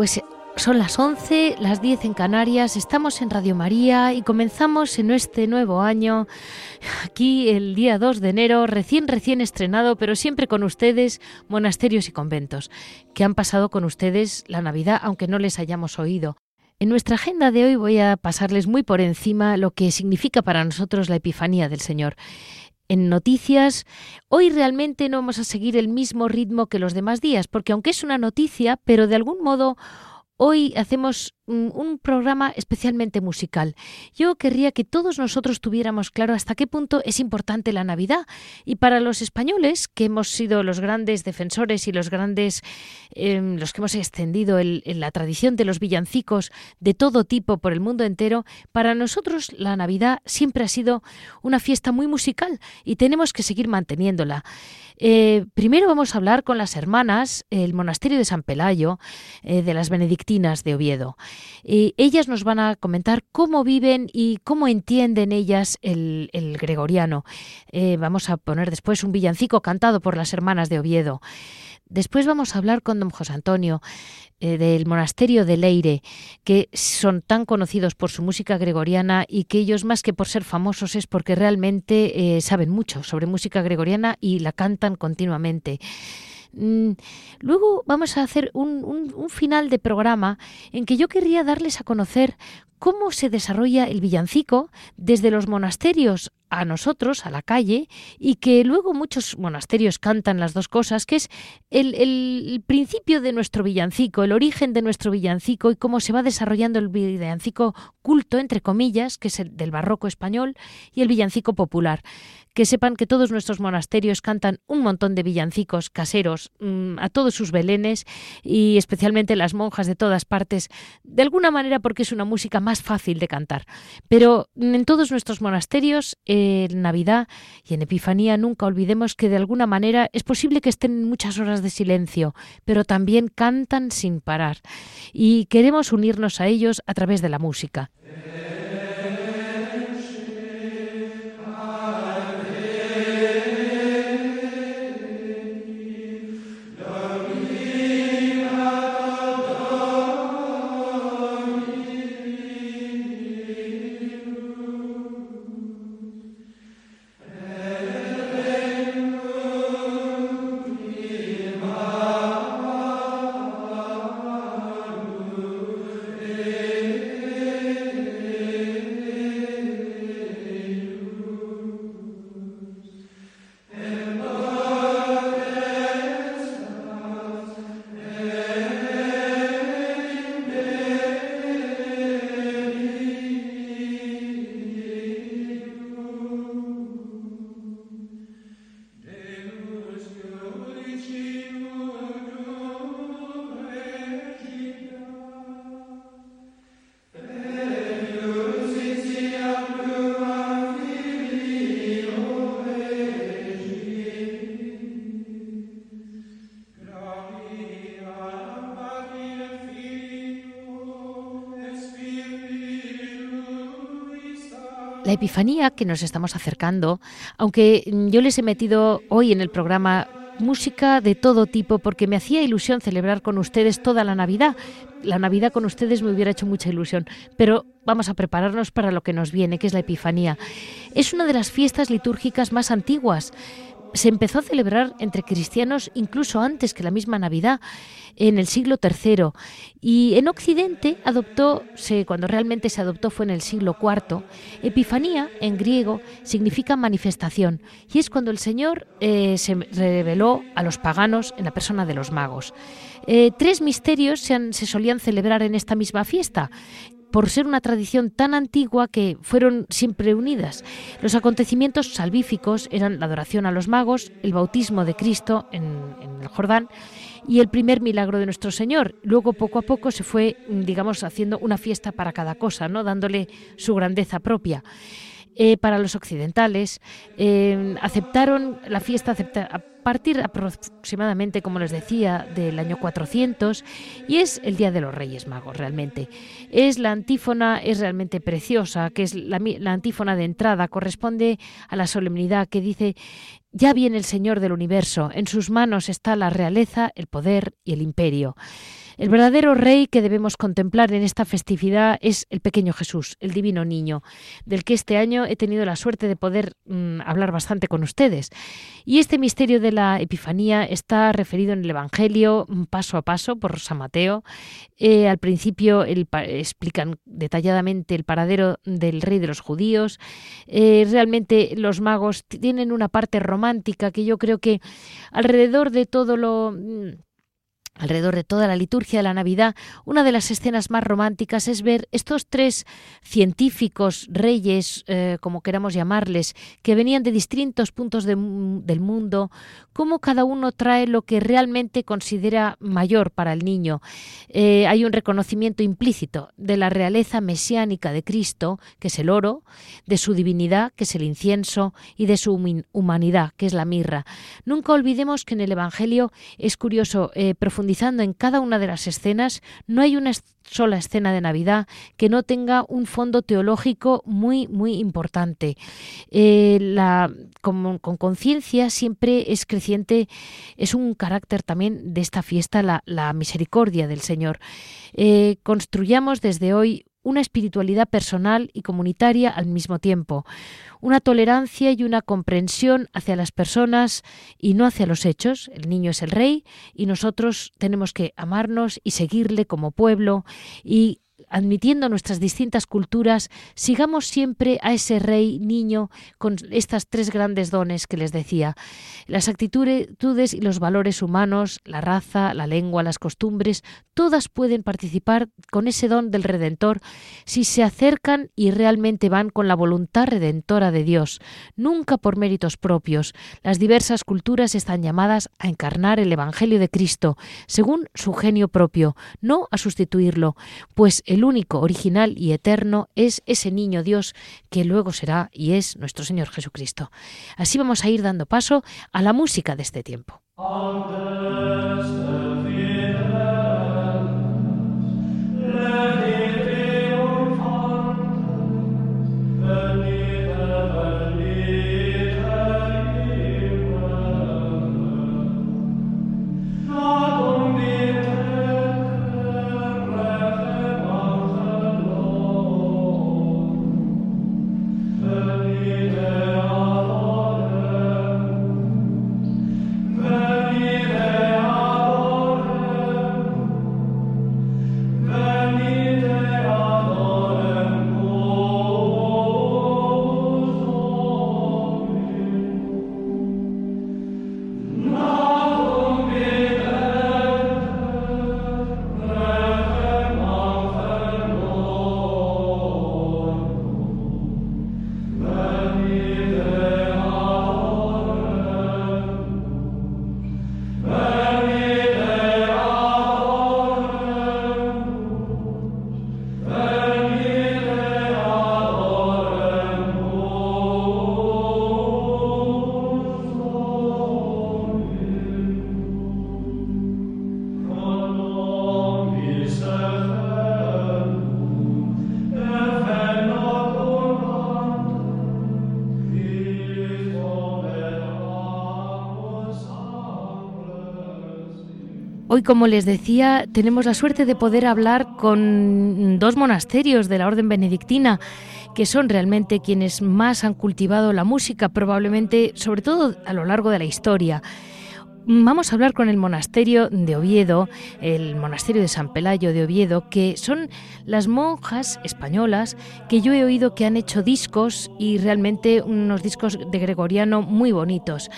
Pues son las 11, las 10 en Canarias, estamos en Radio María y comenzamos en este nuevo año, aquí el día 2 de enero, recién, recién estrenado, pero siempre con ustedes, monasterios y conventos, que han pasado con ustedes la Navidad, aunque no les hayamos oído. En nuestra agenda de hoy voy a pasarles muy por encima lo que significa para nosotros la Epifanía del Señor en noticias, hoy realmente no vamos a seguir el mismo ritmo que los demás días, porque aunque es una noticia, pero de algún modo Hoy hacemos un programa especialmente musical. Yo querría que todos nosotros tuviéramos claro hasta qué punto es importante la Navidad. Y para los españoles, que hemos sido los grandes defensores y los grandes, em, los que hemos extendido la tradición de los villancicos de todo tipo por el mundo entero, para nosotros la Navidad siempre ha sido una fiesta muy musical y tenemos que seguir manteniéndola. Eh, primero vamos a hablar con las hermanas, el monasterio de San Pelayo, eh, de las benedictinas de Oviedo. ellas nos van a comentar cómo viven y cómo entienden ellas el, gregoriano. Eh, vamos a poner después un villancico cantado por las hermanas de Oviedo. Después vamos a hablar con don José Antonio eh, del monasterio de Leire, que son tan conocidos por su música gregoriana y que ellos más que por ser famosos es porque realmente eh, saben mucho sobre música gregoriana y la cantan continuamente. Mm, luego vamos a hacer un, un, final de programa en que yo querría darles a conocer cómo se desarrolla el villancico desde los monasterios a nosotros, a la calle, y que luego muchos monasterios cantan las dos cosas, que es el, principio de nuestro villancico, el origen de nuestro villancico y cómo se va desarrollando el villancico culto, entre comillas, que es el del barroco español, y el villancico popular que sepan que todos nuestros monasterios cantan un montón de villancicos caseros mm, a todos sus belenes y especialmente las monjas de todas partes, de alguna manera porque es una música más fácil de cantar. Pero en todos nuestros monasterios, en Navidad y en Epifanía, nunca olvidemos que de alguna manera es posible que estén muchas horas de silencio, pero también cantan sin parar. Y queremos unirnos a ellos a través de la música. Epifanía que nos estamos acercando, aunque yo les he metido hoy en el programa música de todo tipo porque me hacía ilusión celebrar con ustedes toda la Navidad. La Navidad con ustedes me hubiera hecho mucha ilusión, pero vamos a prepararnos para lo que nos viene, que es la Epifanía. Es una de las fiestas litúrgicas más antiguas se empezó a celebrar entre cristianos incluso antes que la misma Navidad, en el siglo III. Y en Occidente adoptó, cuando realmente se adoptó fue en el siglo IV. Epifanía, en griego, significa manifestación. Y es cuando el Señor eh, se reveló a los paganos en la persona de los magos. Eh, tres misterios se, se solían celebrar en esta misma fiesta por ser una tradición tan antigua que fueron siempre unidas. Los acontecimientos salvíficos eran la adoración a los magos, el bautismo de Cristo en, el Jordán y el primer milagro de nuestro Señor. Luego poco a poco se fue, digamos, haciendo una fiesta para cada cosa, ¿no? dándole su grandeza propia. Eh, para los occidentales. Eh, aceptaron la fiesta a partir aproximadamente, como les decía, del año 400 y es el Día de los Reyes Magos realmente. Es la antífona, es realmente preciosa, que es la, la antífona de entrada, corresponde a la solemnidad que dice ya viene el Señor del universo, en sus manos está la realeza, el poder y el imperio. El verdadero rey que debemos contemplar en esta festividad es el pequeño Jesús, el divino niño, del que este año he tenido la suerte de poder mm, hablar bastante con ustedes. Y este misterio de la Epifanía está referido en el Evangelio mm, paso a paso por San Mateo. Eh, al principio explican detalladamente el paradero del rey de los judíos. Eh, realmente los magos tienen una parte romántica que yo creo que alrededor de todo lo mm, Alrededor de toda la liturgia de la Navidad, una de las escenas más románticas es ver estos tres científicos, reyes, eh, como queramos llamarles, que venían de distintos puntos del mundo, cómo cada uno trae lo que realmente considera mayor para el niño. Eh, hay un reconocimiento implícito de la realeza mesiánica de Cristo, que es el oro, de su divinidad, que es el incienso, y de su humanidad, que es la mirra. Nunca olvidemos que en el Evangelio es curioso eh, profundizar en cada una de las escenas, no hay una sola escena de Navidad que no tenga un fondo teológico muy, muy importante. Eh, la, con, conciencia siempre es creciente, es un carácter también de esta fiesta, la, misericordia del Señor. Eh, construyamos desde hoy una espiritualidad personal y comunitaria al mismo tiempo, una tolerancia y una comprensión hacia las personas y no hacia los hechos. El niño es el rey y nosotros tenemos que amarnos y seguirle como pueblo y admitiendo nuestras distintas culturas, sigamos siempre a ese rey niño con estas tres grandes dones que les decía, las actitudes y los valores humanos, la raza, la lengua, las costumbres, todas pueden participar con ese don del Redentor si se acercan y realmente van con la voluntad redentora de Dios, nunca por méritos propios. Las diversas culturas están llamadas a encarnar el Evangelio de Cristo, según su genio propio, no a sustituirlo, pues el único, original y eterno es ese niño Dios que luego será y es nuestro Señor Jesucristo. Así vamos a ir dando paso a la música de este tiempo. Como les decía, tenemos la suerte de poder hablar con dos monasterios de la Orden Benedictina, que son realmente quienes más han cultivado la música, probablemente, sobre todo a lo largo de la historia. Vamos a hablar con el monasterio de Oviedo, el monasterio de San Pelayo de Oviedo, que son las monjas españolas que yo he oído que han hecho discos y realmente unos discos de gregoriano muy bonitos.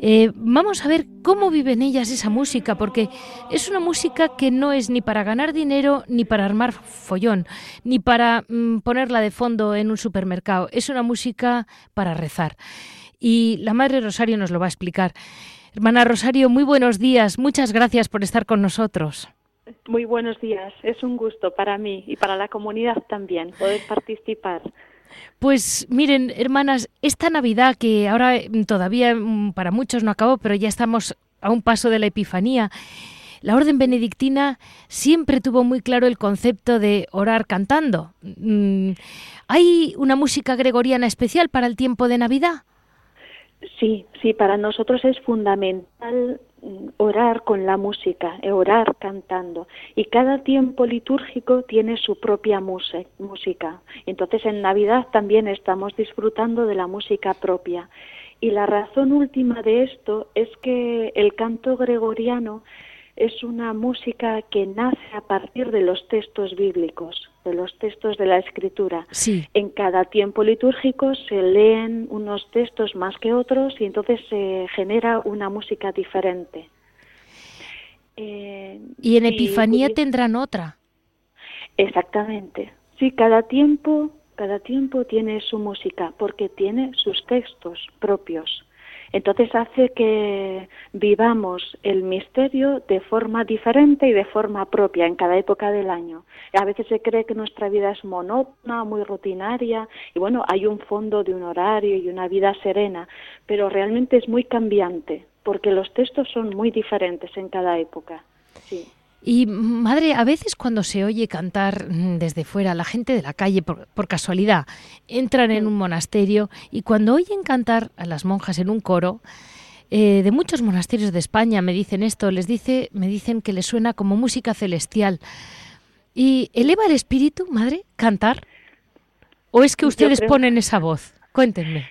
Eh, vamos a ver cómo viven ellas esa música, porque es una música que no es ni para ganar dinero, ni para armar follón, ni para mm, ponerla de fondo en un supermercado. Es una música para rezar. Y la Madre Rosario nos lo va a explicar. Hermana Rosario, muy buenos días. Muchas gracias por estar con nosotros. Muy buenos días. Es un gusto para mí y para la comunidad también poder participar. Pues miren, hermanas, esta Navidad que ahora mm, todavía mm, para muchos no acabó, pero ya estamos a un paso de la Epifanía. La orden benedictina siempre tuvo muy claro el concepto de orar cantando. Mm, ¿Hay una música gregoriana especial para el tiempo de Navidad? Sí, sí, para nosotros es fundamental orar con la música, eh, orar cantando. Y cada tiempo litúrgico tiene su propia música. Entonces en Navidad también estamos disfrutando de la música propia. Y la razón última de esto es que el canto gregoriano es una música que nace a partir de los textos bíblicos, de los textos de la escritura. En cada tiempo litúrgico se leen unos textos más que otros y entonces se genera una música diferente. Eh, y en Epifanía tendrán otra. Exactamente. Sí, cada tiempo, cada tiempo tiene su música porque tiene sus textos propios. Entonces hace que vivamos el misterio de forma diferente y de forma propia en cada época del año. A veces se cree que nuestra vida es monótona, muy rutinaria, y bueno, hay un fondo de un horario y una vida serena, pero realmente es muy cambiante, porque los textos son muy diferentes en cada época. Sí. Y madre, a veces cuando se oye cantar mm, desde fuera, la gente de la calle, por, casualidad, entran en un monasterio y cuando oyen cantar a las monjas en un coro, eh, de muchos monasterios de España me dicen esto, les dice, me dicen que les suena como música celestial. ¿Y eleva el espíritu, madre, cantar? ¿O es que ustedes ponen esa voz? Cuéntenme.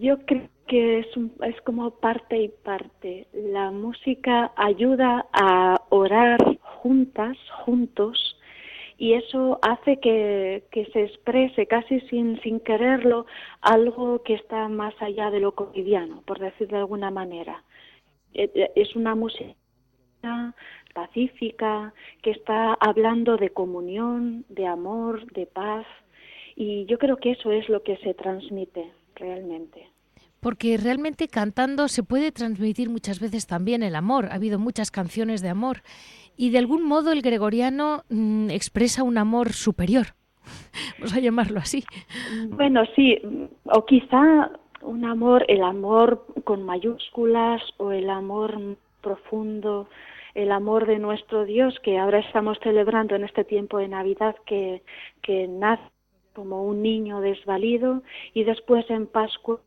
yo creo que es, es como parte y parte. La música ayuda a orar juntas, juntos, y eso hace que, que, se exprese casi sin, sin quererlo algo que está más allá de lo cotidiano, por decir de alguna manera. E, e, es una música pacífica que está hablando de comunión, de amor, de paz, y yo creo que eso es lo que se transmite realmente porque realmente cantando se puede transmitir muchas veces también el amor. Ha habido muchas canciones de amor y de algún modo el gregoriano mm, expresa un amor superior. Vamos a llamarlo así. Bueno, sí, o quizá un amor, el amor con mayúsculas o el amor profundo, el amor de nuestro Dios que ahora estamos celebrando en este tiempo de Navidad que, que nace como un niño desvalido y después en Pascua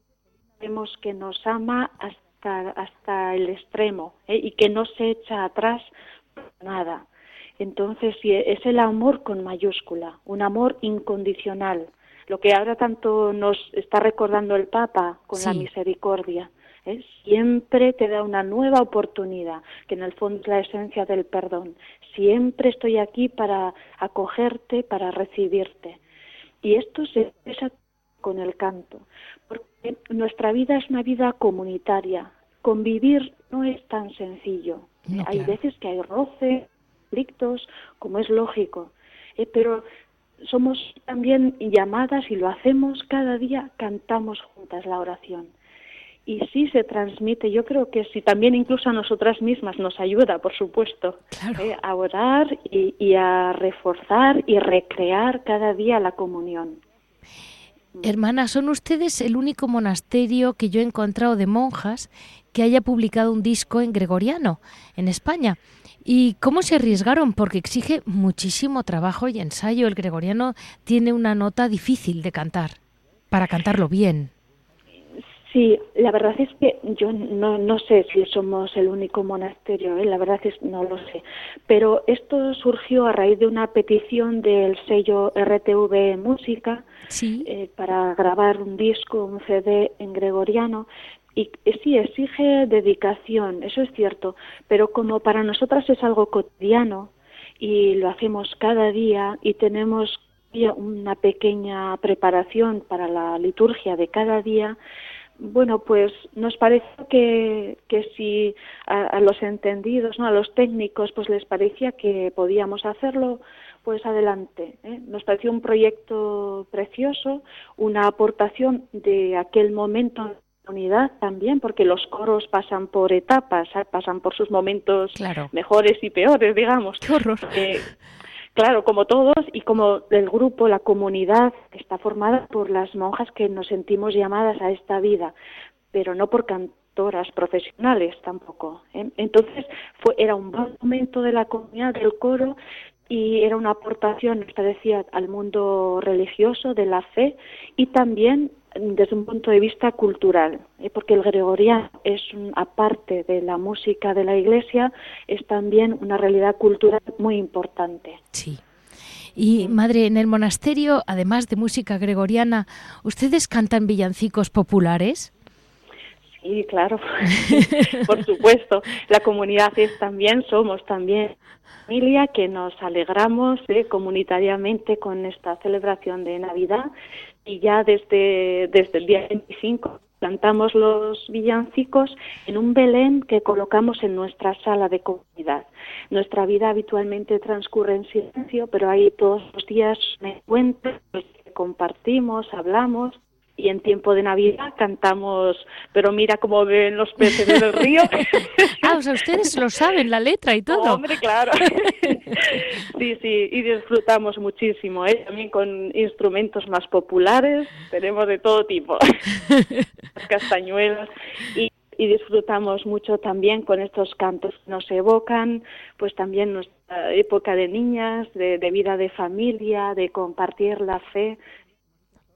vemos que nos ama hasta, hasta el extremo ¿eh? y que no se echa atrás nada. Entonces es el amor con mayúscula, un amor incondicional, lo que ahora tanto nos está recordando el Papa con la misericordia. ¿eh? Siempre te da una nueva oportunidad, que en el fondo es la esencia del perdón. Siempre estoy aquí para acogerte, para recibirte. Y esto se expresa con el canto porque nuestra vida es una vida comunitaria. Convivir no es tan sencillo. hay veces que hay roce, conflictos, como es lógico, eh, pero somos también llamadas y lo hacemos cada día, cantamos juntas la oración. Y sí se transmite, yo creo que sí, también incluso a nosotras mismas nos ayuda, por supuesto, eh, a orar y a reforzar y recrear cada día la comunión. Hermana, son ustedes el único monasterio que yo he encontrado de monjas que haya publicado un disco en gregoriano en España. ¿Y cómo se arriesgaron? Porque exige muchísimo trabajo y ensayo. El gregoriano tiene una nota difícil de cantar, para cantarlo bien. Sí, la verdad es que yo no, no sé si somos el único monasterio, ¿eh? la verdad es no lo sé, pero esto surgió a raíz de una petición del sello RTV Música eh, para grabar un disco, un CD en gregoriano y sí exige dedicación, eso es cierto, pero como para nosotras es algo cotidiano y lo hacemos cada día y tenemos una pequeña preparación para la liturgia de cada día, bueno, pues nos parece que, que si a, los entendidos, ¿no? a los técnicos, pues les parecía que podíamos hacerlo, pues adelante. ¿eh? Nos pareció un proyecto precioso, una aportación de aquel momento de unidad también, porque los coros pasan por etapas, pasan por sus momentos mejores y peores, digamos. Qué horror. Eh, Claro, como todos y como el grupo, la comunidad está formada por las monjas que nos sentimos llamadas a esta vida, pero no por cantoras profesionales tampoco. ¿eh? Entonces fue, era un buen momento de la comunidad del coro y era una aportación, nos parecía, al mundo religioso, de la fe y también desde un punto de vista cultural, ¿eh? porque el gregoriano es, aparte de la música de la iglesia, es también una realidad cultural muy importante. Sí. Y madre, en el monasterio, además de música gregoriana, ¿ustedes cantan villancicos populares? Sí, claro, por supuesto. La comunidad es también, somos también familia que nos alegramos ¿eh? comunitariamente con esta celebración de Navidad y ya desde, desde el día 25 plantamos los villancicos en un Belén que colocamos en nuestra sala de comunidad. Nuestra vida habitualmente transcurre en silencio, pero ahí todos los días me encuentro, compartimos, hablamos y en tiempo de Navidad cantamos, pero mira cómo ven los peces en el río. ah, o sea, ustedes lo saben, la letra y todo. hombre, claro. sí, sí, y disfrutamos muchísimo, ¿eh? también con instrumentos más populares, tenemos de todo tipo, castañuelas y y disfrutamos mucho también con estos cantos que nos evocan, pues también nuestra época de niñas, de, de, vida de familia, de compartir la fe,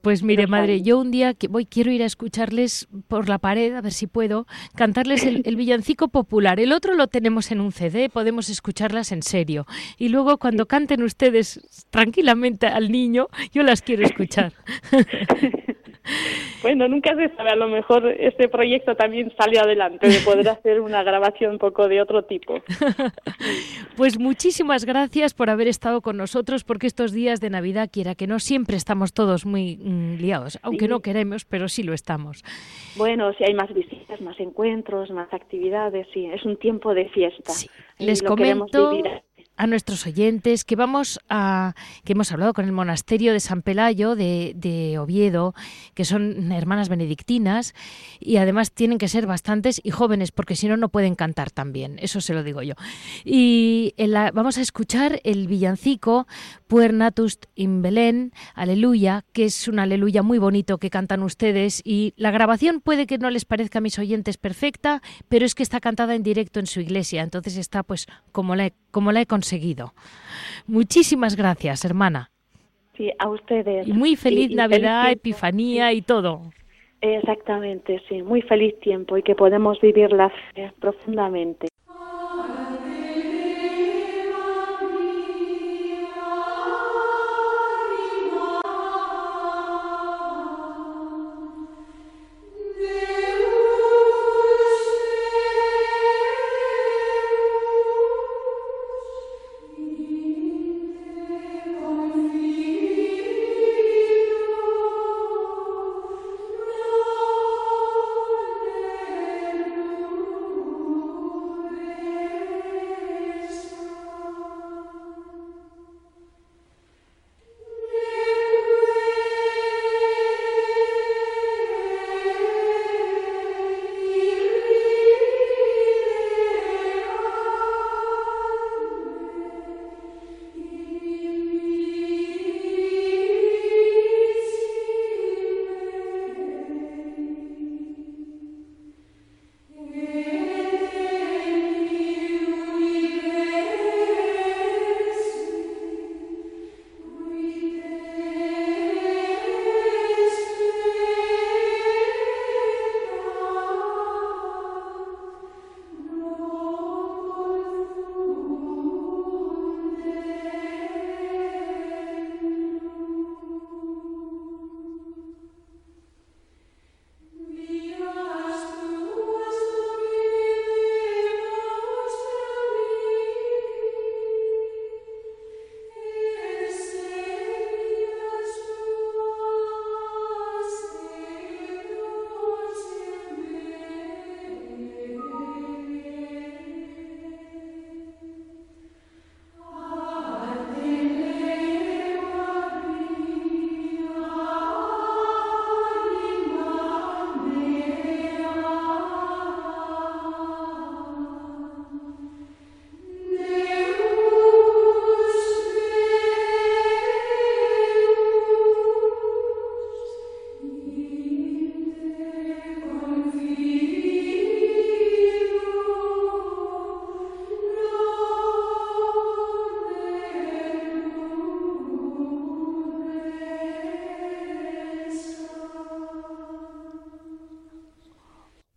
pues mire, madre, yo un día que voy quiero ir a escucharles por la pared, a ver si puedo, cantarles el, villancico popular. El otro lo tenemos en un CD, podemos escucharlas en serio. Y luego cuando canten ustedes tranquilamente al niño, yo las quiero escuchar. Bueno, nunca se sabe, a lo mejor este proyecto también salió adelante, de poder hacer una grabación un poco de otro tipo. Pues muchísimas gracias por haber estado con nosotros, porque estos días de Navidad, quiera que no, siempre estamos todos muy mm, liados, aunque no queremos, pero sí lo estamos. Bueno, si hay más visitas, más encuentros, más actividades, sí, es un tiempo de fiesta. Les comento a nuestros oyentes que vamos a que hemos hablado con el monasterio de San Pelayo de, de, Oviedo, que son hermanas benedictinas y además tienen que ser bastantes y jóvenes porque si no no pueden cantar también, eso se lo digo yo. Y vamos a escuchar el villancico Puernatust in Belén, aleluya, que es un aleluya muy bonito que cantan ustedes y la grabación puede que no les parezca a mis oyentes perfecta, pero es que está cantada en directo en su iglesia, entonces está pues como la como la he conseguido. Muchísimas gracias, hermana. Sí, a ustedes. Y muy feliz Navidad, Epifanía y todo. Exactamente, sí, muy feliz tiempo y que podemos vivirla profundamente.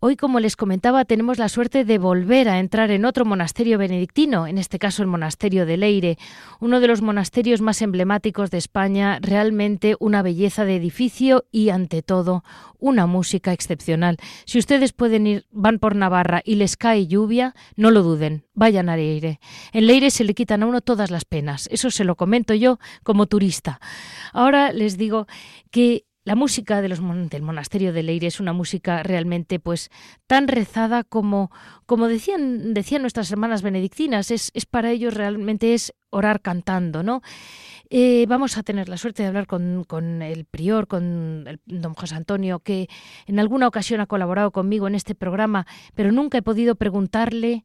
Hoy, como les comentaba, tenemos la suerte de volver a entrar en otro monasterio benedictino, en este caso el monasterio de Leire, uno de los monasterios más emblemáticos de España, realmente una belleza de edificio y, ante todo, una música excepcional. Si ustedes pueden ir, van por Navarra y les cae lluvia, no lo duden, vayan a Leire. En Leire se le quitan a uno todas las penas, eso se lo comento yo como turista. Ahora les digo que la música del monasterio de Leire es una música realmente pues tan rezada como, como decían, decían nuestras hermanas benedictinas, es, es para ellos realmente es orar cantando, ¿no? Eh, vamos a tener la suerte de hablar con, con el prior, con el, don José Antonio, que en alguna ocasión ha colaborado conmigo en este programa, pero nunca he podido preguntarle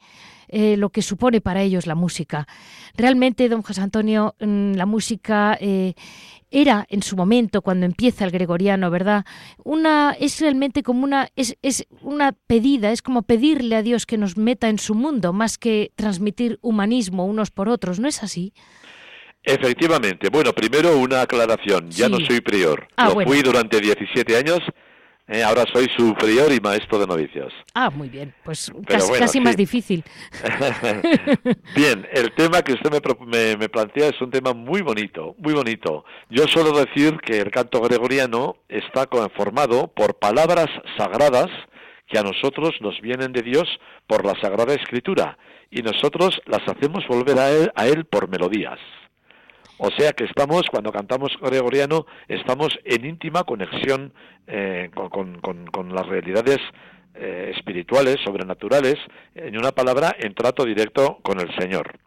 eh, lo que supone para ellos la música. Realmente, don José Antonio, mm, la música eh, era en su momento cuando empieza el gregoriano, ¿verdad? Una es realmente como una es, es una pedida, es como pedirle a Dios que nos meta en su mundo más que transmitir humanismo unos por otros, ¿no es así? Efectivamente. Bueno, primero una aclaración. Ya no soy prior. Ah, Lo fui durante 17 años eh, ahora soy su prior y maestro de novicios. Ah, muy bien, pues casi, más difícil. bien, el tema que usted me, me, plantea es un tema muy bonito, muy bonito. Yo suelo decir que el canto gregoriano está conformado por palabras sagradas que a nosotros nos vienen de Dios por la Sagrada Escritura y nosotros las hacemos volver a él, a él por melodías. O sea que estamos, cuando cantamos gregoriano, estamos en íntima conexión eh, con, las realidades eh, espirituales, sobrenaturales, en una palabra, en trato directo con el Señor.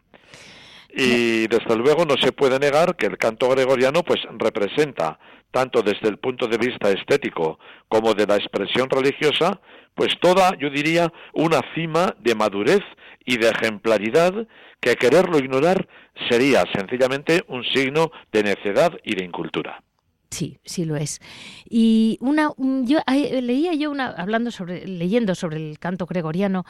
Y desde luego no se puede negar que el canto gregoriano pues representa tanto desde el punto de vista estético como de la expresión religiosa, pues toda, yo diría, una cima de madurez y de ejemplaridad que quererlo ignorar sería sencillamente un signo de necedad y de incultura. Sí, sí lo es. Y una, yo leía yo una, hablando sobre, leyendo sobre el canto gregoriano,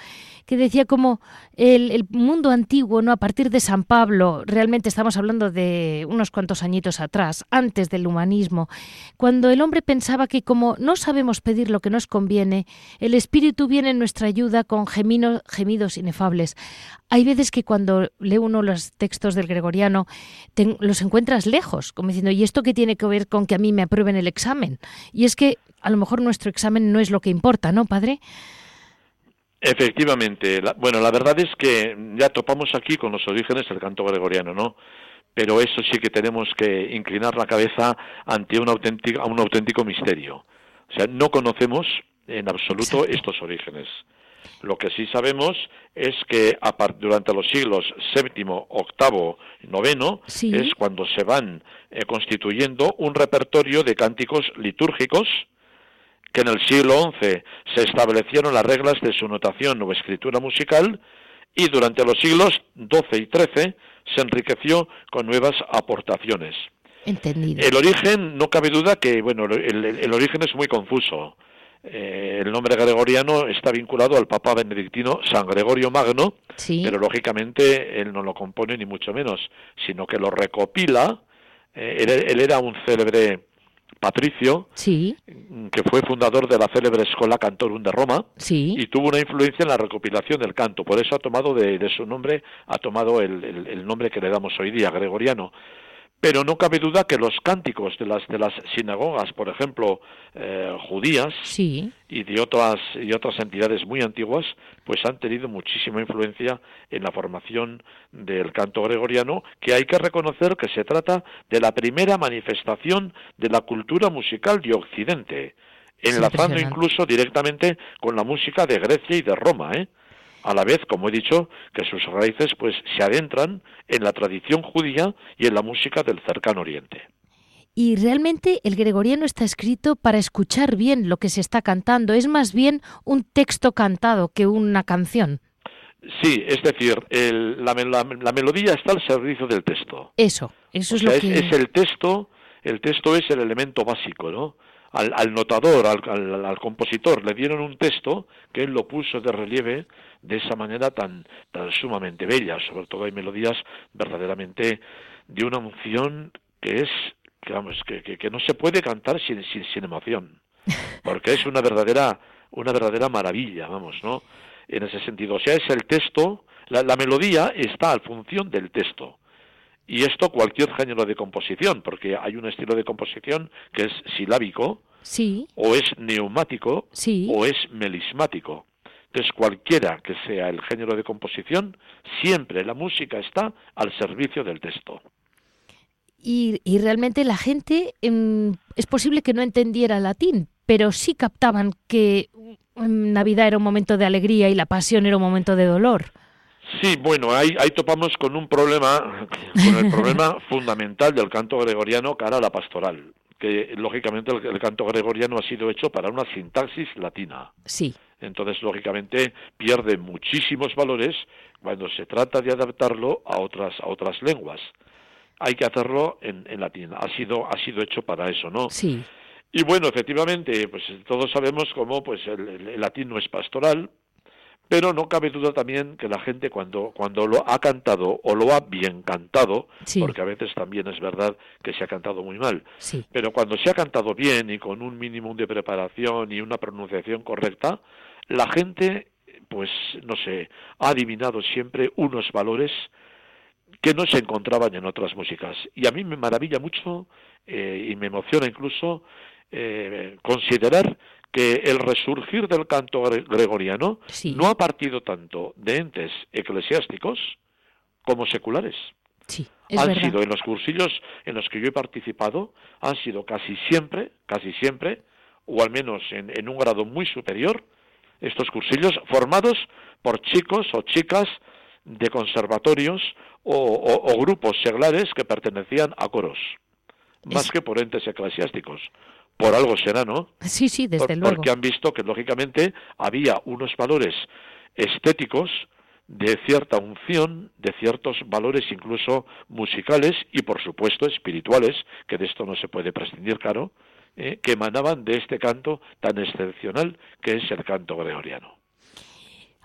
que decía como el, mundo antiguo, no, a partir de San Pablo, realmente estamos hablando de unos cuantos añitos atrás, antes del humanismo, cuando el hombre pensaba que como no sabemos pedir lo que nos conviene, el Espíritu viene en nuestra ayuda con gemidos inefables. Hay veces que cuando lee uno los textos del gregoriano, los encuentras lejos, como diciendo, ¿y esto qué tiene que ver con que a mí me aprueben el examen. Y es que a lo mejor nuestro examen no es lo que importa, ¿no, padre? Efectivamente. bueno, la verdad es que ya topamos aquí con los orígenes del canto gregoriano, ¿no? Pero eso sí que tenemos que inclinar la cabeza ante un auténtico, un auténtico misterio. O sea, no conocemos en absoluto estos orígenes. Lo que sí sabemos es que durante los siglos VII, VIII, IX es cuando se van eh, constituyendo un repertorio de cánticos litúrgicos que en el siglo XI se establecieron las reglas de su notación o escritura musical y durante los siglos XII y XIII se enriqueció con nuevas aportaciones. Entendido. El origen, no cabe duda que, bueno, el origen es muy confuso. Eh, el nombre gregoriano está vinculado al Papa benedictino San Gregorio Magno, pero lógicamente él no lo compone ni mucho menos, sino que lo recopila. Eh, él, era un célebre patricio, que fue fundador de la célebre Escola Cantorum de Roma, y tuvo una influencia en la recopilación del canto. Por eso ha tomado de, su nombre, ha tomado el, nombre que le damos hoy día, gregoriano pero no cabe duda que los cánticos de las de las sinagogas, por ejemplo, eh, judías sí. y de otras y otras entidades muy antiguas, pues han tenido muchísima influencia en la formación del canto gregoriano, que hay que reconocer que se trata de la primera manifestación de la cultura musical de Occidente, enlazando incluso directamente con la música de Grecia y de Roma, ¿eh? A la vez, como he dicho, que sus raíces pues se adentran en la tradición judía y en la música del cercano oriente. Y realmente el gregoriano está escrito para escuchar bien lo que se está cantando, es más bien un texto cantado que una canción. Sí, es decir, la, melodía está al servicio del texto. Eso, eso es lo que... Es, el texto, el texto es el elemento básico, ¿no? Al, notador, al, compositor, le dieron un texto que él lo puso de relieve de esa manera tan, tan sumamente bella. Sobre todo hay melodías verdaderamente de una emoción que es, que, vamos, que, que, no se puede cantar sin, sin, sin emoción. porque es una verdadera, una verdadera maravilla, vamos, ¿no? En ese sentido, o sea, es el texto, la, la melodía está a función del texto. Y esto cualquier género de composición, porque hay un estilo de composición que es silábico, Sí, o es neumático, sí. o es melismático. Entonces, cualquiera que sea el género de composición, siempre la música está al servicio del texto. Y, y realmente la gente em, es posible que no entendiera latín, pero sí captaban que em, Navidad era un momento de alegría y la pasión era un momento de dolor. Sí, bueno, ahí, ahí topamos con un problema, con el problema fundamental del canto gregoriano cara a la pastoral, que lógicamente el, el canto gregoriano ha sido hecho para una sintaxis latina. Sí, Entonces, lógicamente, pierde muchísimos valores cuando se trata de adaptarlo a otras, a otras lenguas. Hay que hacerlo en, en latín. Ha sido, ha sido hecho para eso, ¿no? sí, Y bueno, efectivamente, pues todos sabemos cómo pues el, el- el latín no es pastoral, pero no cabe duda también que la gente cuando, cuando lo ha cantado o lo ha bien cantado, Sí. porque a veces también es verdad que se ha cantado muy mal, sí, pero cuando se ha cantado bien y con un mínimo de preparación y una pronunciación correcta, la gente, pues, no sé, ha adivinado siempre unos valores que no se encontraban en otras músicas. Y a mí me maravilla mucho eh, y me emociona incluso eh, considerar que el resurgir del canto gre- gregoriano Sí. no ha partido tanto de entes eclesiásticos como seculares sí. Es han verdad. sido en los cursillos en los que yo he participado, han sido casi siempre, casi siempre, o al menos en, en un grado muy superior, estos cursillos formados por chicos o chicas de conservatorios o, o- o grupos seglares que pertenecían a coros, más Es- que por entes eclesiásticos. Por algo será, ¿no? Sí, sí, desde Por- luego. Porque han visto que, lógicamente, había unos valores estéticos de cierta unción, de ciertos valores incluso musicales y, por supuesto, espirituales, que de esto no se puede prescindir, claro, eh, que emanaban de este canto tan excepcional que es el canto gregoriano.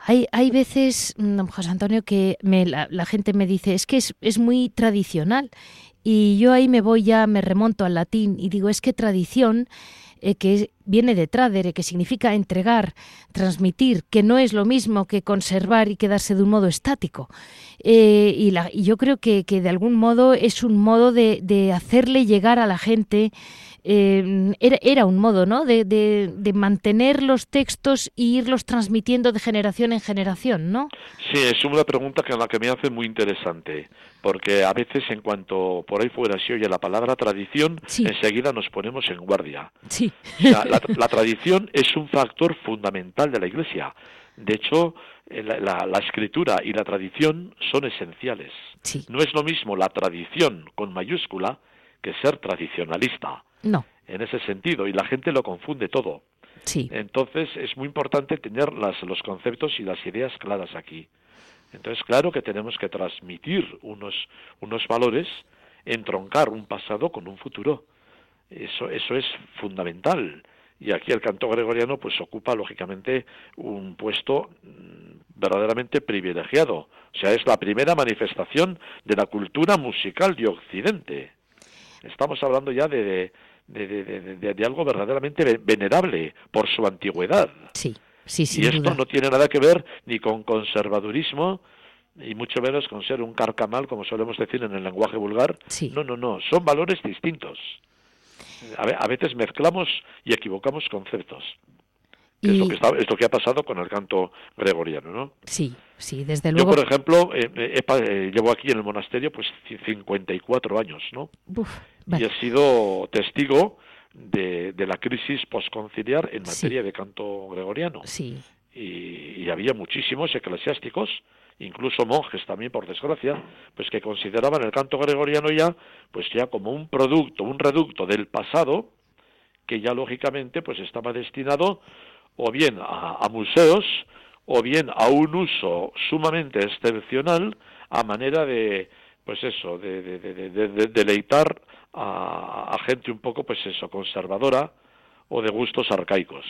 Hay, hay veces, mm, José Antonio, que me, la, la gente me dice, es que es, es muy tradicional. Y yo ahí me voy ya, me remonto al latín y digo, es que tradición, eh, que viene de tradere, que significa entregar, transmitir, que no es lo mismo que conservar y quedarse de un modo estático. Eh, y, la- y yo creo que, que de algún modo es un modo de, de hacerle llegar a la gente eh, era, era un modo, ¿no? De, de- de mantener los textos e irlos transmitiendo de generación en generación, ¿no? Sí, es una pregunta que la que me hace muy interesante, porque a veces en cuanto por ahí fuera se oye la palabra tradición, Sí. enseguida nos ponemos en guardia. Sí. O sea, la, la tradición es un factor fundamental de la Iglesia. De hecho, eh, la, la- la escritura y la tradición son esenciales. Sí. No es lo mismo la tradición con mayúscula que ser tradicionalista No. en ese sentido, y la gente lo confunde todo. Sí. Entonces es muy importante tener las, los conceptos y las ideas claras aquí. Entonces, claro que tenemos que transmitir unos, unos valores, entroncar un pasado con un futuro. Eso, eso es fundamental. Y aquí el canto gregoriano pues ocupa lógicamente un puesto mm, verdaderamente privilegiado. O sea, es la primera manifestación de la cultura musical de Occidente. Estamos hablando ya de, de, de- de- de- de algo verdaderamente ve- venerable por su antigüedad. Sí. Sí, sin y esto duda. no tiene nada que ver ni con conservadurismo, y mucho menos con ser un carcamal, como solemos decir en el lenguaje vulgar. Sí. No, no, no, son valores distintos. A veces mezclamos y equivocamos conceptos. Que Es, lo Y- que está- es lo que ha pasado con el canto gregoriano, ¿no? Sí, sí, desde Yo, luego. por ejemplo, eh, eh, eh, llevo aquí en el monasterio pues ci- 54 años, ¿no? Uf, y he sido testigo de, de la crisis posconciliar en Sí. materia de canto gregoriano. Sí, Y, y había muchísimos eclesiásticos, incluso monjes también, por desgracia, pues que consideraban el canto gregoriano ya, pues ya como un producto, un reducto del pasado, que ya lógicamente pues estaba destinado o bien a, a museos o bien a un uso sumamente excepcional a manera de pues eso de, de- de- de- de- deleitar a, a gente un poco pues eso conservadora o de gustos arcaicos.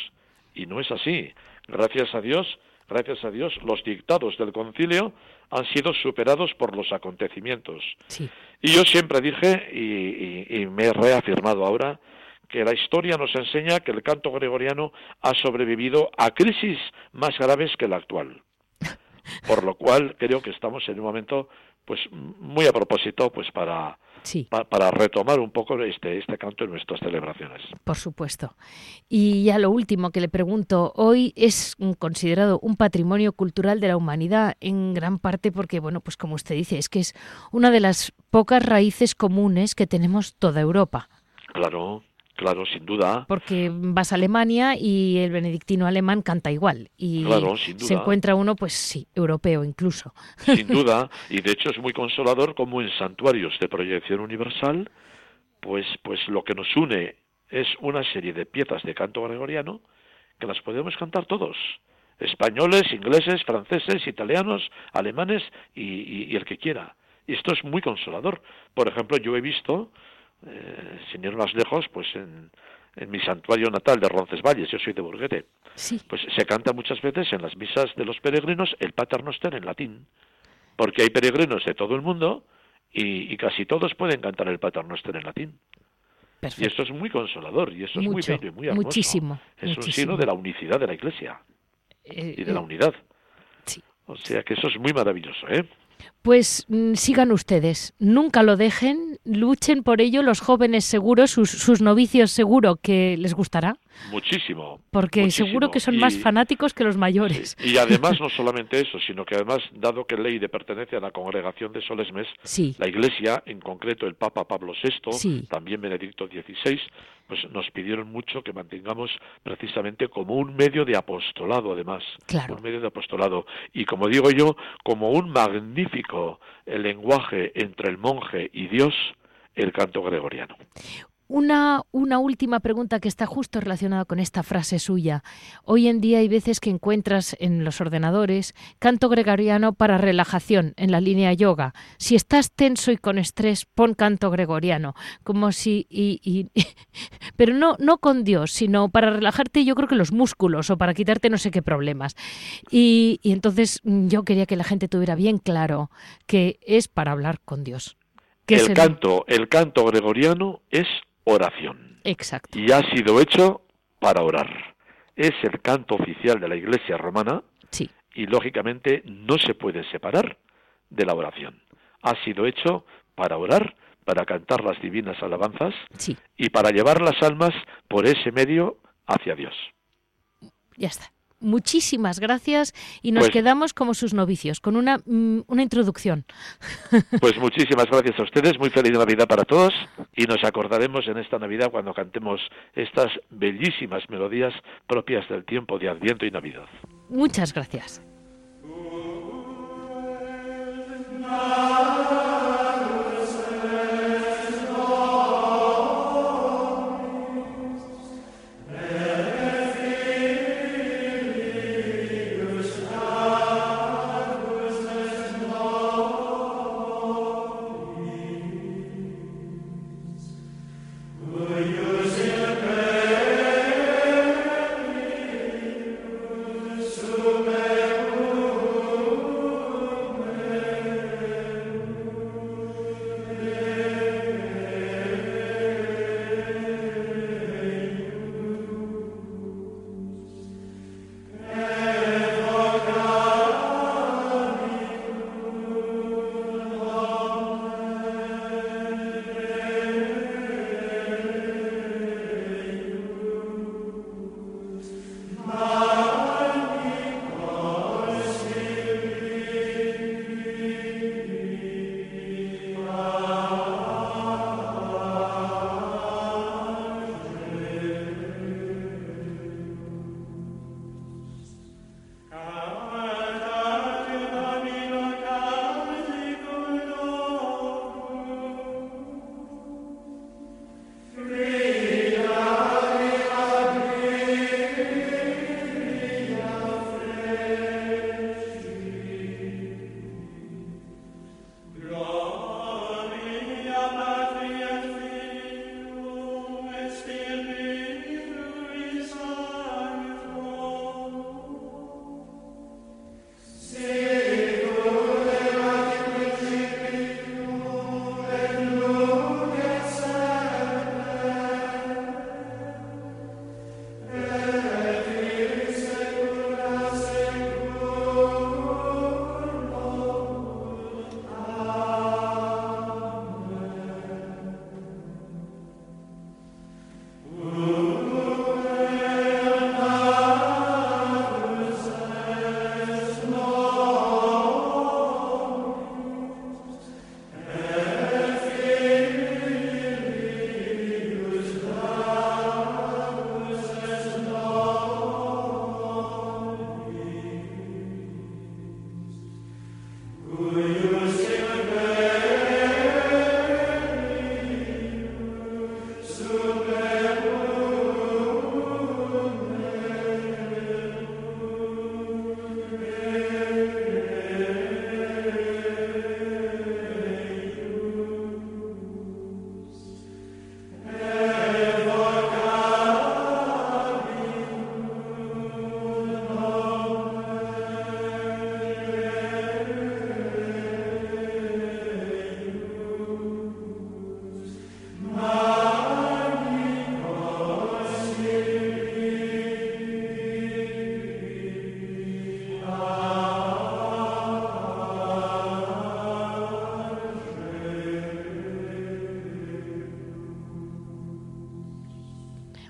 Y no es así. Gracias a Dios gracias a Dios los dictados del concilio han sido superados por los acontecimientos. Sí, y yo siempre dije, y, y- y me he reafirmado ahora, que la historia nos enseña que el canto gregoriano ha sobrevivido a crisis más graves que la actual. Por lo cual creo que estamos en un momento pues muy a propósito pues para para retomar un poco este, este canto en nuestras celebraciones. Por supuesto. Y ya lo último que le pregunto, hoy es considerado un patrimonio cultural de la humanidad en gran parte porque, bueno, pues como usted dice, es que es una de las pocas raíces comunes que tenemos toda Europa. Claro, Claro, sin duda. Porque vas a Alemania y el benedictino alemán canta igual. Y se encuentra uno, pues sí, europeo incluso. Sin duda. Y de hecho es muy consolador como en santuarios de proyección universal, pues, pues lo que nos une es una serie de piezas de canto gregoriano que las podemos cantar todos. Españoles, ingleses, franceses, italianos, alemanes y, y el que quiera. Y esto es muy consolador. Por ejemplo, yo he visto eh, sin ir más lejos, pues en, mi santuario natal de Roncesvalles, yo soy de Burguete, pues se canta muchas veces en las misas de los peregrinos el Pater Noster en latín, porque hay peregrinos de todo el mundo y, casi todos pueden cantar el Pater Noster en latín. Y esto es muy consolador y eso es muy bello y muy hermoso. Muchísimo. Es un signo de la unicidad de la Iglesia eh, y de la eh, unidad. O sea que eso es muy maravilloso, ¿eh? Pues mm, sigan ustedes, nunca lo dejen, luchen por ello, los jóvenes seguros, sus, novicios seguro que les gustará. Muchísimo. Porque seguro que son más fanáticos que los mayores. Y además no solamente eso, sino que además, dado que ley de pertenencia a la congregación de Solesmes, la Iglesia, en concreto el Papa Pablo VI, también Benedicto XVI, pues nos pidieron mucho que mantengamos precisamente como un medio de apostolado, además, un medio de apostolado. Y como digo yo, como un magnífico el lenguaje entre el monje y Dios, el canto gregoriano. Una, una, última pregunta que está justo relacionada con esta frase suya. Hoy en día hay veces que encuentras en los ordenadores canto gregoriano para relajación en la línea yoga. Si estás tenso y con estrés, pon canto gregoriano. Como si. Y, pero no, no con Dios, sino para relajarte, yo creo que los músculos o para quitarte no sé qué problemas. Y, y entonces yo quería que la gente tuviera bien claro que es para hablar con Dios. El, canto, el canto gregoriano es oración. Exacto. Y ha sido hecho para orar. Es el canto oficial de la Iglesia romana sí. y lógicamente no se puede separar de la oración. Ha sido hecho para orar, para cantar las divinas alabanzas sí. y para llevar las almas por ese medio hacia Dios. Ya está muchísimas gracias y nos pues quedamos como sus novicios, con una, mm, una introducción. Pues muchísimas gracias a ustedes, muy feliz Navidad para todos y nos acordaremos en esta Navidad cuando cantemos estas bellísimas melodías propias del tiempo de Adviento y Navidad. Muchas gracias.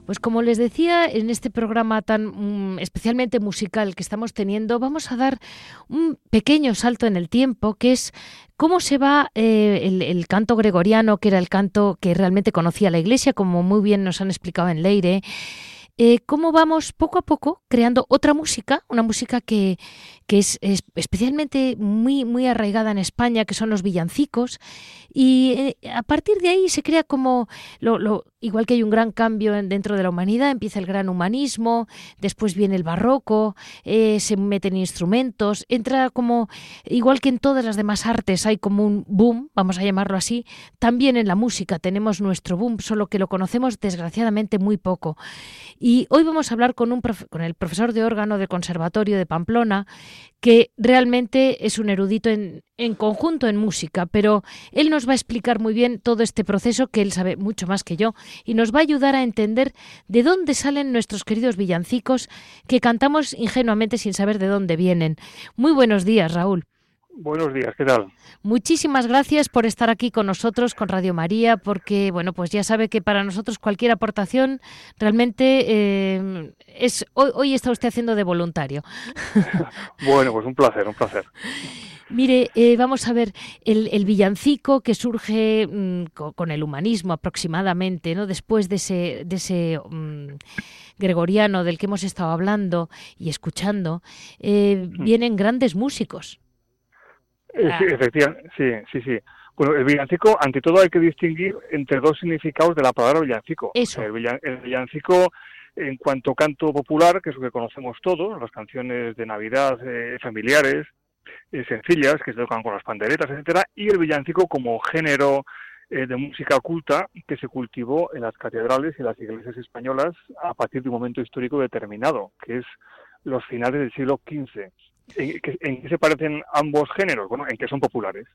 Pues como les decía, en este programa tan mm, especialmente musical que estamos teniendo, vamos a dar un pequeño salto en el tiempo, que es cómo se va eh, el, canto gregoriano, que era el canto que realmente conocía la Iglesia, como muy bien nos han explicado en Leire. Eh, cómo vamos poco a poco creando otra música, una música que, que es, especialmente muy, muy arraigada en España, que son los villancicos, y eh, a partir de ahí se crea como, lo, igual que hay un gran cambio dentro de la humanidad, empieza el gran humanismo, después viene el barroco, eh, se meten instrumentos, entra como, igual que en todas las demás artes hay como un boom, vamos a llamarlo así, también en la música tenemos nuestro boom, solo que lo conocemos desgraciadamente muy poco. Y hoy vamos a hablar con, un con el profesor de órgano del Conservatorio de Pamplona, que realmente es un erudito en, en, conjunto en música, pero él nos va a explicar muy bien todo este proceso que él sabe mucho más que yo y nos va a ayudar a entender de dónde salen nuestros queridos villancicos que cantamos ingenuamente sin saber de dónde vienen. Muy buenos días, Raúl. Buenos días, ¿qué tal? Muchísimas gracias por estar aquí con nosotros, con Radio María, porque, bueno, pues ya sabe que para nosotros cualquier aportación realmente eh, es. Hoy, está usted haciendo de voluntario. bueno, pues un placer, un placer. Mire, eh, vamos a ver, el, villancico que surge mm, con, el humanismo aproximadamente, ¿no? Después de ese, de ese mm, gregoriano del que hemos estado hablando y escuchando, eh, vienen grandes músicos. Eh, sí, efectivamente, sí, sí, sí. Bueno, el villancico, ante todo hay que distinguir entre dos significados de la palabra villancico. Eso. El, villancico, en cuanto canto popular, que es lo que conocemos todos, las canciones de Navidad eh, familiares, eh, sencillas, que se tocan con las panderetas, etcétera, y el villancico como género de música oculta que se cultivó en las catedrales y las iglesias españolas a partir de un momento histórico determinado, que es los finales del siglo XV. ¿En qué, se parecen ambos géneros? Bueno, en que son populares.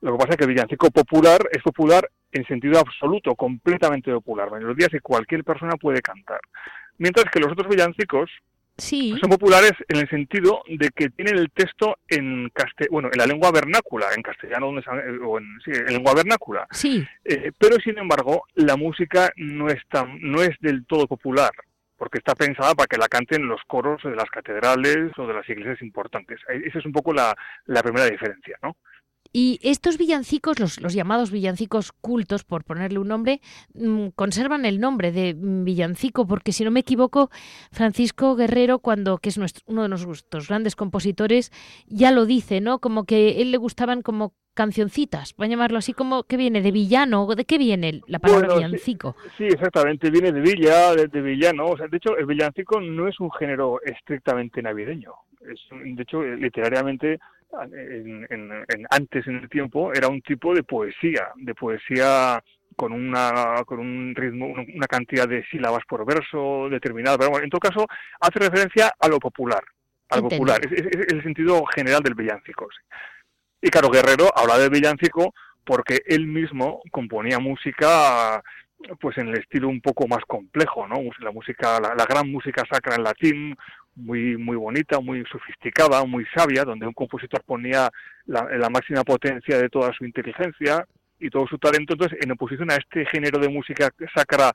Lo que pasa es que el villancico popular es popular en sentido absoluto, completamente popular. En los días que cualquier persona puede cantar. Mientras que los otros villancicos son populares en el sentido de que tienen el texto en bueno, en la lengua vernácula, en castellano o en, lengua vernácula. Sí. Eh, pero sin embargo, la música no es tan, no es del todo popular porque está pensada para que la canten los coros de las catedrales o de las iglesias importantes. Esa es un poco la, primera diferencia, ¿no? Y estos villancicos, los, llamados villancicos cultos, por ponerle un nombre, mm, conservan el nombre de villancico, porque si no me equivoco, Francisco Guerrero, cuando que es nuestro, uno de nuestros grandes compositores, ya lo dice, ¿no? Como que él le gustaban como cancioncitas, voy a llamarlo así como que viene de villano, ¿de qué viene la palabra villancico? Sí, exactamente, viene de villa, de, villano, o sea, de hecho el villancico no es un género estrictamente navideño, es, de hecho literariamente antes en el tiempo era un tipo de poesía, de poesía con una con un ritmo, una cantidad de sílabas por verso determinada, pero bueno, en todo caso hace referencia a lo popular, a lo popular, es, el sentido general del villancico. Y Caro Guerrero habla de villancico porque él mismo componía música pues en el estilo un poco más complejo, ¿no? La música, la, gran música sacra en latín, muy muy bonita, muy sofisticada, muy sabia, donde un compositor ponía la, máxima potencia de toda su inteligencia y todo su talento. Entonces, en oposición a este género de música sacra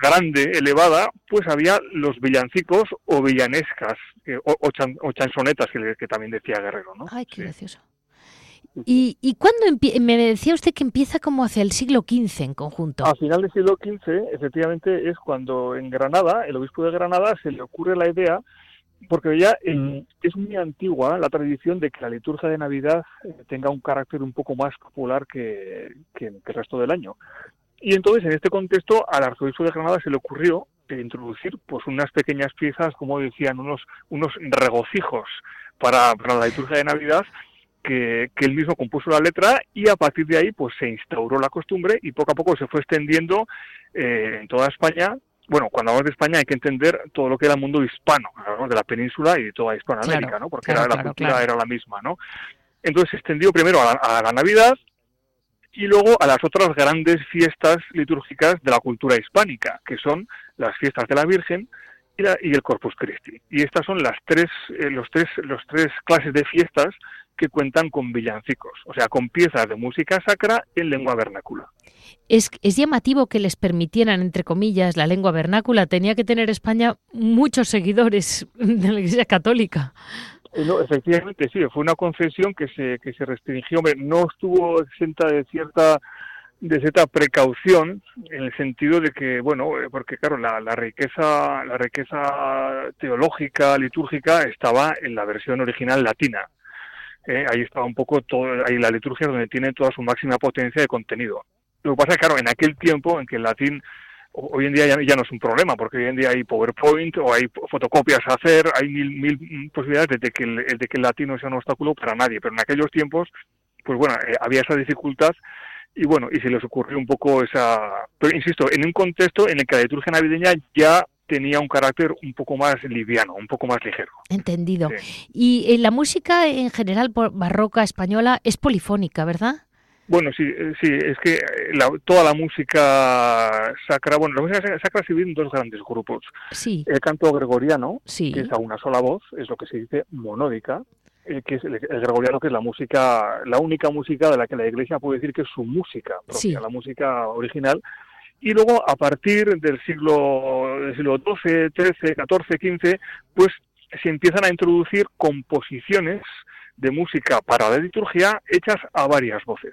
grande, elevada, pues había los villancicos o villanescas, eh, o, chansonetas, que, también decía Guerrero, ¿no? Ay, qué gracioso. ¿Y, y cuándo me decía usted que empieza como hacia el siglo XV en conjunto? A final del siglo XV, efectivamente, es cuando en Granada, el obispo de Granada, se le ocurre la idea, porque ya es muy antigua la tradición de que la liturgia de Navidad eh, tenga un carácter un poco más popular que, que, el resto del año. Y entonces, en este contexto, al arzobispo de Granada se le ocurrió introducir pues unas pequeñas piezas, como decían, unos, unos regocijos para, para la liturgia de Navidad que, él mismo compuso la letra y a partir de ahí pues se instauró la costumbre y poco a poco se fue extendiendo eh, en toda España. Bueno, cuando hablamos de España hay que entender todo lo que era el mundo hispano, de la península y de toda Hispanoamérica, ¿no? Porque la cultura era la misma, ¿no? Entonces se extendió primero a la, Navidad y luego a las otras grandes fiestas litúrgicas de la cultura hispánica, que son las fiestas de la Virgen y, el Corpus Christi. Y estas son las tres, eh, los tres, los tres clases de fiestas que cuentan con villancicos, o sea, con piezas de música sacra en lengua vernácula. Es, es, llamativo que les permitieran, entre comillas, la lengua vernácula. Tenía que tener España muchos seguidores de la Iglesia Católica. Eh, no, efectivamente, sí, fue una concesión que se, que se restringió, no estuvo exenta de cierta de cierta precaución en el sentido de que bueno eh, porque claro la, la, riqueza la riqueza teológica litúrgica estaba en la versión original latina eh, ahí estaba un poco todo ahí la liturgia donde tiene toda su máxima potencia de contenido. Lo que pasa es claro en aquel tiempo en que el latín hoy en día ya, no es un problema porque hoy en día hay PowerPoint o hay fotocopias a hacer hay mil mil posibilidades de que el, de que el latino sea un obstáculo para nadie pero en aquellos tiempos pues bueno eh, había esa dificultad y bueno, y se les ocurrió un poco esa... Pero insisto, en un contexto en el que la liturgia navideña ya tenía un carácter un poco más liviano, un poco más ligero. Entendido. Y eh, la música en general barroca española es polifónica, ¿verdad? Bueno, sí, eh, sí, es que eh, toda la música sacra, bueno, la música sacra se divide en dos grandes grupos. Sí. El canto gregoriano, sí. que es a una sola voz, es lo que se dice monódica, que es el, gregoriano, que es la música, la única música de la que la Iglesia puede decir que es su música propia, la música original. Y luego, a partir del siglo, del siglo XII, XIII, XIV, XV, pues se empiezan a introducir composiciones de música para la liturgia hechas a varias voces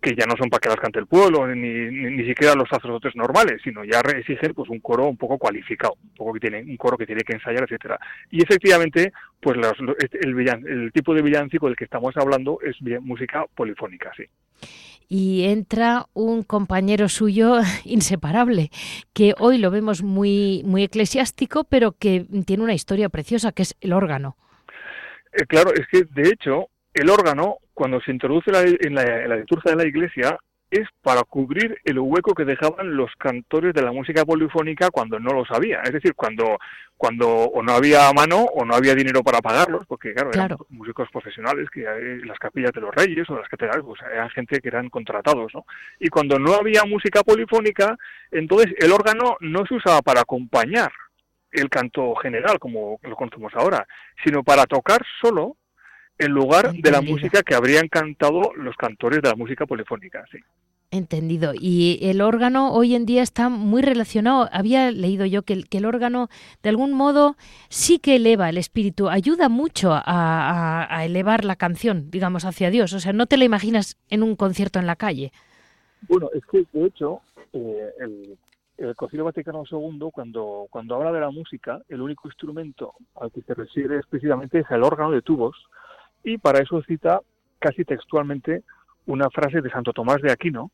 que ya no son para que las cante el pueblo, ni, ni, siquiera los sacerdotes normales, sino ya exigen pues un coro un poco cualificado, un poco que tiene un coro que tiene que ensayar, etcétera. Y efectivamente, pues este, el, el tipo de villancico del que estamos hablando es música polifónica, sí. Y entra un compañero suyo inseparable, que hoy lo vemos muy, muy eclesiástico, pero que tiene una historia preciosa, que es el órgano. Eh, claro, es que de hecho el órgano, cuando se introduce en, la, liturgia de la iglesia, es para cubrir el hueco que dejaban los cantores de la música polifónica cuando no lo sabía. Es decir, cuando, cuando o no había mano o no había dinero para pagarlos, porque claro, eran músicos profesionales que en las capillas de los reyes o de las catedrales, pues eran gente que eran contratados, ¿no? Y cuando no había música polifónica, entonces el órgano no se usaba para acompañar el canto general, como lo conocemos ahora, sino para tocar solo en lugar de la música que habrían cantado los cantores de la música polifónica. Sí. Entendido. Y el órgano hoy en día está muy relacionado. Había leído yo que el, órgano, de algún modo, sí que eleva el espíritu, ayuda mucho a, elevar la canción, digamos, hacia Dios. O sea, no te la imaginas en un concierto en la calle. Bueno, es que, de hecho, eh, el, el Concilio Vaticano II, cuando, cuando habla de la música, el único instrumento al que se refiere precisamente es el órgano de tubos, y para eso cita casi textualmente una frase de Santo Tomás de Aquino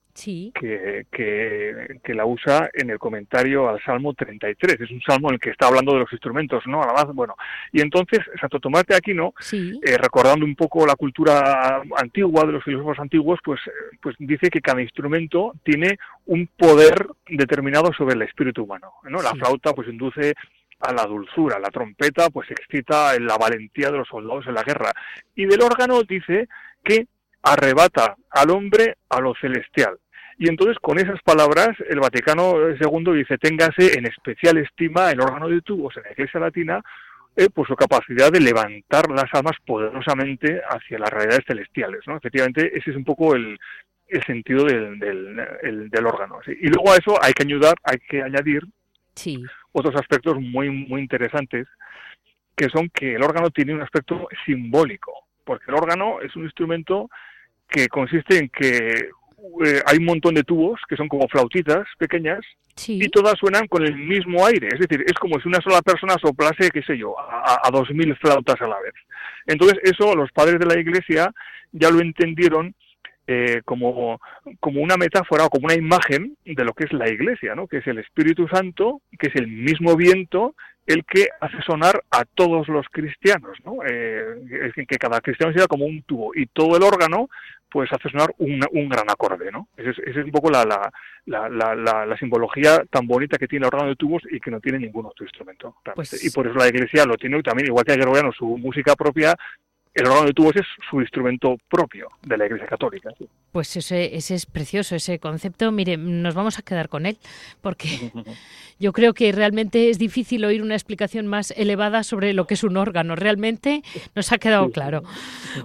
que, que, la usa en el comentario al Salmo 33. Es un salmo en el que está hablando de los instrumentos, ¿no? Además, bueno, y entonces Santo Tomás de Aquino, eh, recordando un poco la cultura antigua de los filósofos antiguos, pues, eh, pues dice que cada instrumento tiene un poder determinado sobre el espíritu humano. ¿no? La flauta pues induce a la dulzura. La trompeta pues excita la valentía de los soldados en la guerra. Y del órgano dice que arrebata al hombre a lo celestial. Y entonces con esas palabras el Vaticano II dice téngase en especial estima el órgano de tubos en la Iglesia Latina eh, por su capacidad de levantar las almas poderosamente hacia las realidades celestiales. ¿no? Efectivamente, ese es un poco el, el sentido del, del, del órgano. Y luego a eso hay que ayudar, hay que añadir sí otros aspectos muy, muy interesantes, que son que el órgano tiene un aspecto simbólico, porque el órgano es un instrumento que consiste en que eh, hay un montón de tubos que son como flautitas pequeñas y todas suenan con el mismo aire. Es decir, es como si una sola persona soplase, qué sé yo, a, a dos mil flautas a la vez. Entonces, eso los padres de la iglesia ya lo entendieron eh, como, como una metáfora o como una imagen de lo que es la iglesia, ¿no? que es el Espíritu Santo, que es el mismo viento el que hace sonar a todos los cristianos, ¿no? Eh, que cada cristiano sea como un tubo y todo el órgano pues hace sonar un, un gran acorde, ¿no? Esa es, un poco la, la, la, la, simbología tan bonita que tiene el órgano de tubos y que no tiene ningún otro instrumento. Pues y por eso la iglesia lo tiene también, igual que el gregoriano, su música propia el órgano de tubos es su instrumento propio de la Iglesia Católica. Pues ese, ese es precioso, ese concepto. Mire, nos vamos a quedar con él, porque yo creo que realmente es difícil oír una explicación más elevada sobre lo que es un órgano. Realmente nos ha quedado claro.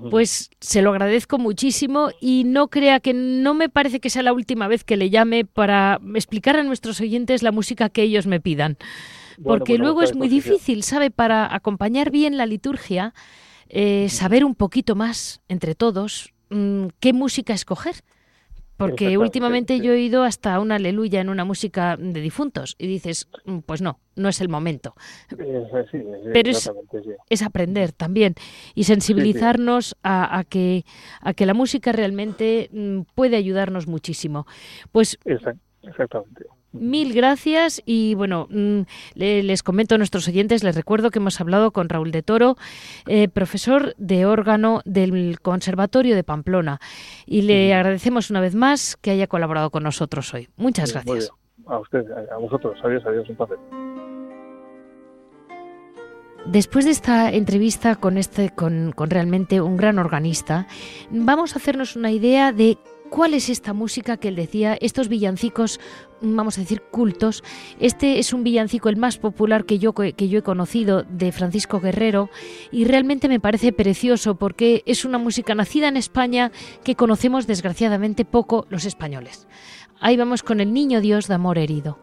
Pues se lo agradezco muchísimo y no crea que no me parece que sea la última vez que le llame para explicar a nuestros oyentes la música que ellos me pidan. Porque luego es muy difícil, ¿sabe? Para acompañar bien la liturgia eh, saber un poquito más entre todos mm, qué música escoger. Porque últimamente yo he oído hasta una aleluya en una música de difuntos y dices, mm, pues no, no es el momento. Pero es, aprender también y sensibilizarnos a, que, a que la música realmente mm, puede ayudarnos muchísimo. Pues Exactamente. Mil gracias y bueno, mm, les comento a nuestros oyentes, les recuerdo que hemos hablado con Raúl de Toro, eh, profesor de órgano del Conservatorio de Pamplona y le agradecemos una vez más que haya colaborado con nosotros hoy. Muchas gracias. A usted, a vosotros, adiós, adiós, un placer. Después de esta entrevista con este, con, con realmente un gran organista, vamos a hacernos una idea de ¿Cuál es esta música que él decía? Estos villancicos, vamos a decir, cultos. Este es un villancico el más popular que yo, que yo he conocido de Francisco Guerrero y realmente me parece precioso porque es una música nacida en España que conocemos desgraciadamente poco los españoles. Ahí vamos con el Niño Dios de Amor Herido.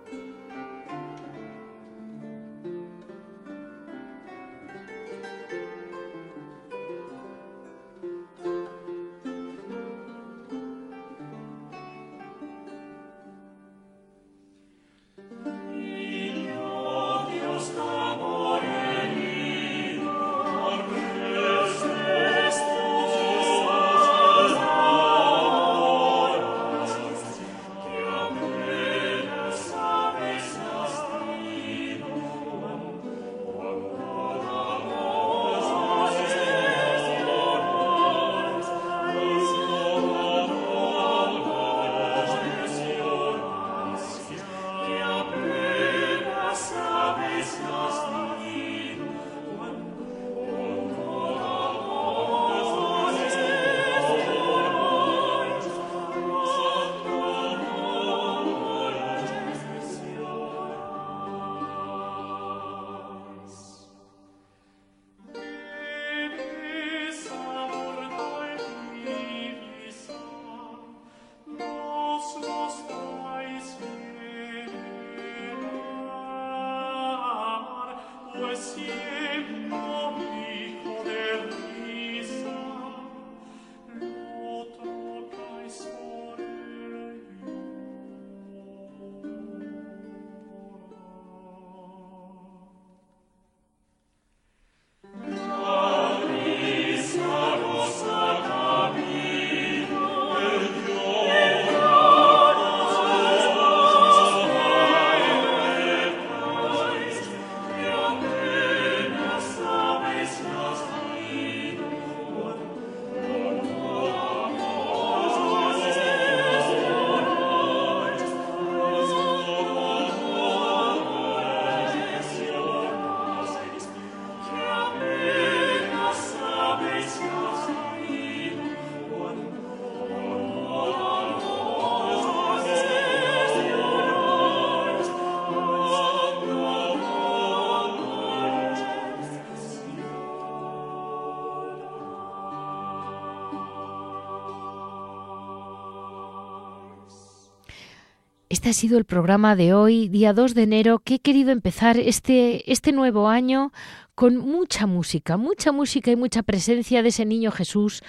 Ha sido el programa de hoy, día 2 de enero, que he querido empezar este, este nuevo año con mucha música, mucha música y mucha presencia de ese niño Jesús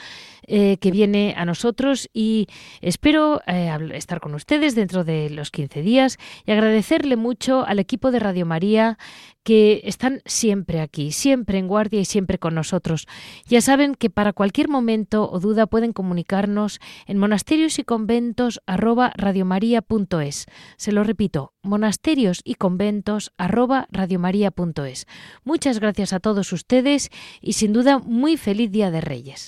eh, que viene a nosotros y espero eh, estar con ustedes dentro de los 15 días y agradecerle mucho al equipo de Radio María que están siempre aquí, siempre en guardia y siempre con nosotros. Ya saben que para cualquier momento o duda pueden comunicarnos en monasterios y conventos arroba Se lo repito, monasterios y conventos arroba Muchas gracias a todos ustedes y sin duda muy feliz Día de Reyes.